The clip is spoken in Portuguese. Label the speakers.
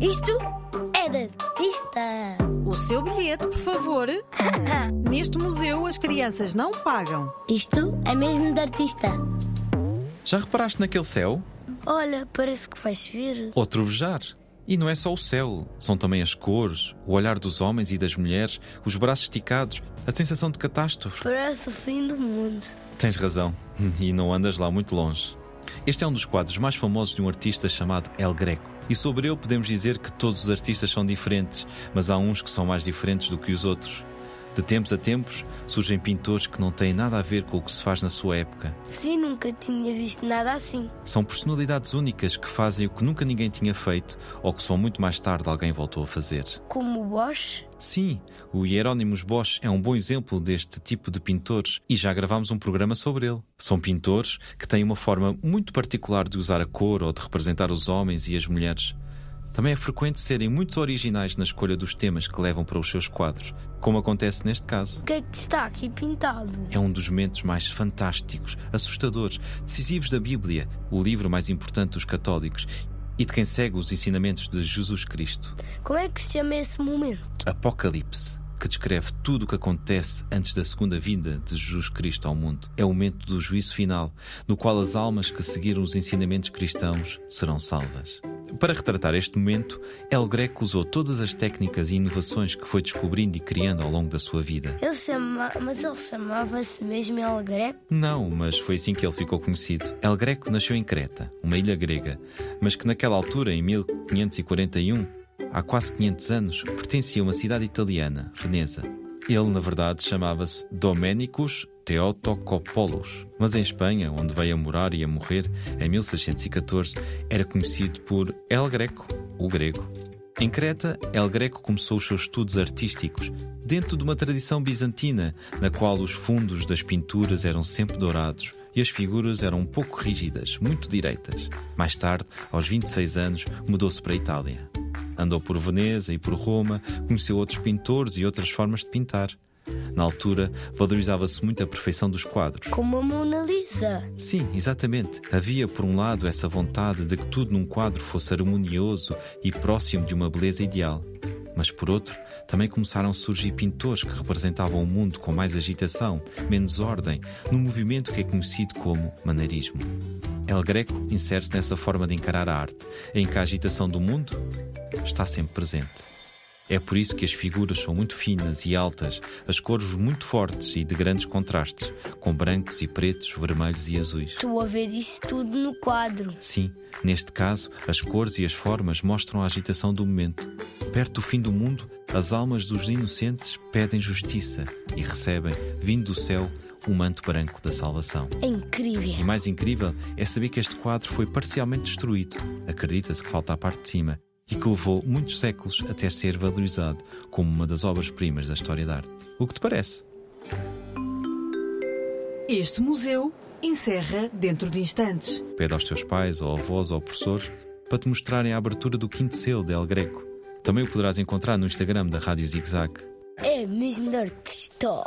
Speaker 1: Isto é de artista.
Speaker 2: O seu bilhete, por favor. Neste museu as crianças não pagam.
Speaker 1: Isto é mesmo de artista.
Speaker 3: Já reparaste naquele céu?
Speaker 1: Olha, parece que vai chover.
Speaker 3: Ou trovejar? E não é só o céu, são também as cores, o olhar dos homens e das mulheres, os braços esticados, a sensação de catástrofe.
Speaker 1: Parece o fim do mundo.
Speaker 3: Tens razão, e não andas lá muito longe. Este é um dos quadros mais famosos de um artista chamado El Greco. E sobre ele podemos dizer que todos os artistas são diferentes, mas há uns que são mais diferentes do que os outros. De tempos a tempos surgem pintores que não têm nada a ver com o que se faz na sua época.
Speaker 1: Sim, nunca tinha visto nada assim.
Speaker 3: São personalidades únicas que fazem o que nunca ninguém tinha feito ou que só muito mais tarde alguém voltou a fazer.
Speaker 1: Como o Bosch.
Speaker 3: Sim, o Hieronymus Bosch é um bom exemplo deste tipo de pintores e já gravámos um programa sobre ele. São pintores que têm uma forma muito particular de usar a cor ou de representar os homens e as mulheres. Também é frequente serem muito originais na escolha dos temas que levam para os seus quadros, como acontece neste caso.
Speaker 1: O que é que está aqui pintado?
Speaker 3: É um dos momentos mais fantásticos, assustadores, decisivos da Bíblia, o livro mais importante dos católicos e de quem segue os ensinamentos de Jesus Cristo.
Speaker 1: Como é que se chama esse momento?
Speaker 3: Apocalipse que descreve tudo o que acontece antes da segunda vinda de Jesus Cristo ao mundo. É o momento do juízo final, no qual as almas que seguiram os ensinamentos cristãos serão salvas. Para retratar este momento, El Greco usou todas as técnicas e inovações que foi descobrindo e criando ao longo da sua vida.
Speaker 1: Ele chama... Mas ele chamava-se mesmo El Greco?
Speaker 3: Não, mas foi assim que ele ficou conhecido. El Greco nasceu em Creta, uma ilha grega, mas que naquela altura, em 1541, há quase 500 anos, pertencia a uma cidade italiana, Veneza. Ele, na verdade, chamava-se Domenicus Theotokopoulos, mas em Espanha, onde veio a morar e a morrer em 1614, era conhecido por El Greco, o grego. Em Creta, El Greco começou os seus estudos artísticos dentro de uma tradição bizantina, na qual os fundos das pinturas eram sempre dourados e as figuras eram um pouco rígidas, muito direitas. Mais tarde, aos 26 anos, mudou-se para a Itália. Andou por Veneza e por Roma, conheceu outros pintores e outras formas de pintar. Na altura, valorizava-se muito a perfeição dos quadros.
Speaker 1: Como a Mona Lisa.
Speaker 3: Sim, exatamente. Havia, por um lado, essa vontade de que tudo num quadro fosse harmonioso e próximo de uma beleza ideal. Mas, por outro, também começaram a surgir pintores que representavam o mundo com mais agitação, menos ordem, num movimento que é conhecido como maneirismo. El Greco insere-se nessa forma de encarar a arte, em que a agitação do mundo está sempre presente. É por isso que as figuras são muito finas e altas, as cores muito fortes e de grandes contrastes, com brancos e pretos, vermelhos e azuis.
Speaker 1: Estou a ver isso tudo no quadro.
Speaker 3: Sim, neste caso, as cores e as formas mostram a agitação do momento. Perto do fim do mundo, as almas dos inocentes pedem justiça e recebem, vindo do céu, o manto branco da salvação.
Speaker 1: É incrível.
Speaker 3: E mais incrível é saber que este quadro foi parcialmente destruído. Acredita-se que falta a parte de cima e que levou muitos séculos até ser valorizado como uma das obras-primas da história da arte. O que te parece?
Speaker 2: Este museu encerra dentro de instantes.
Speaker 3: Pede aos teus pais, ou avós, ou professores para te mostrarem a abertura do quinto selo de El Greco. Também o poderás encontrar no Instagram da Rádio Zig Zag.
Speaker 1: É mesmo de artista.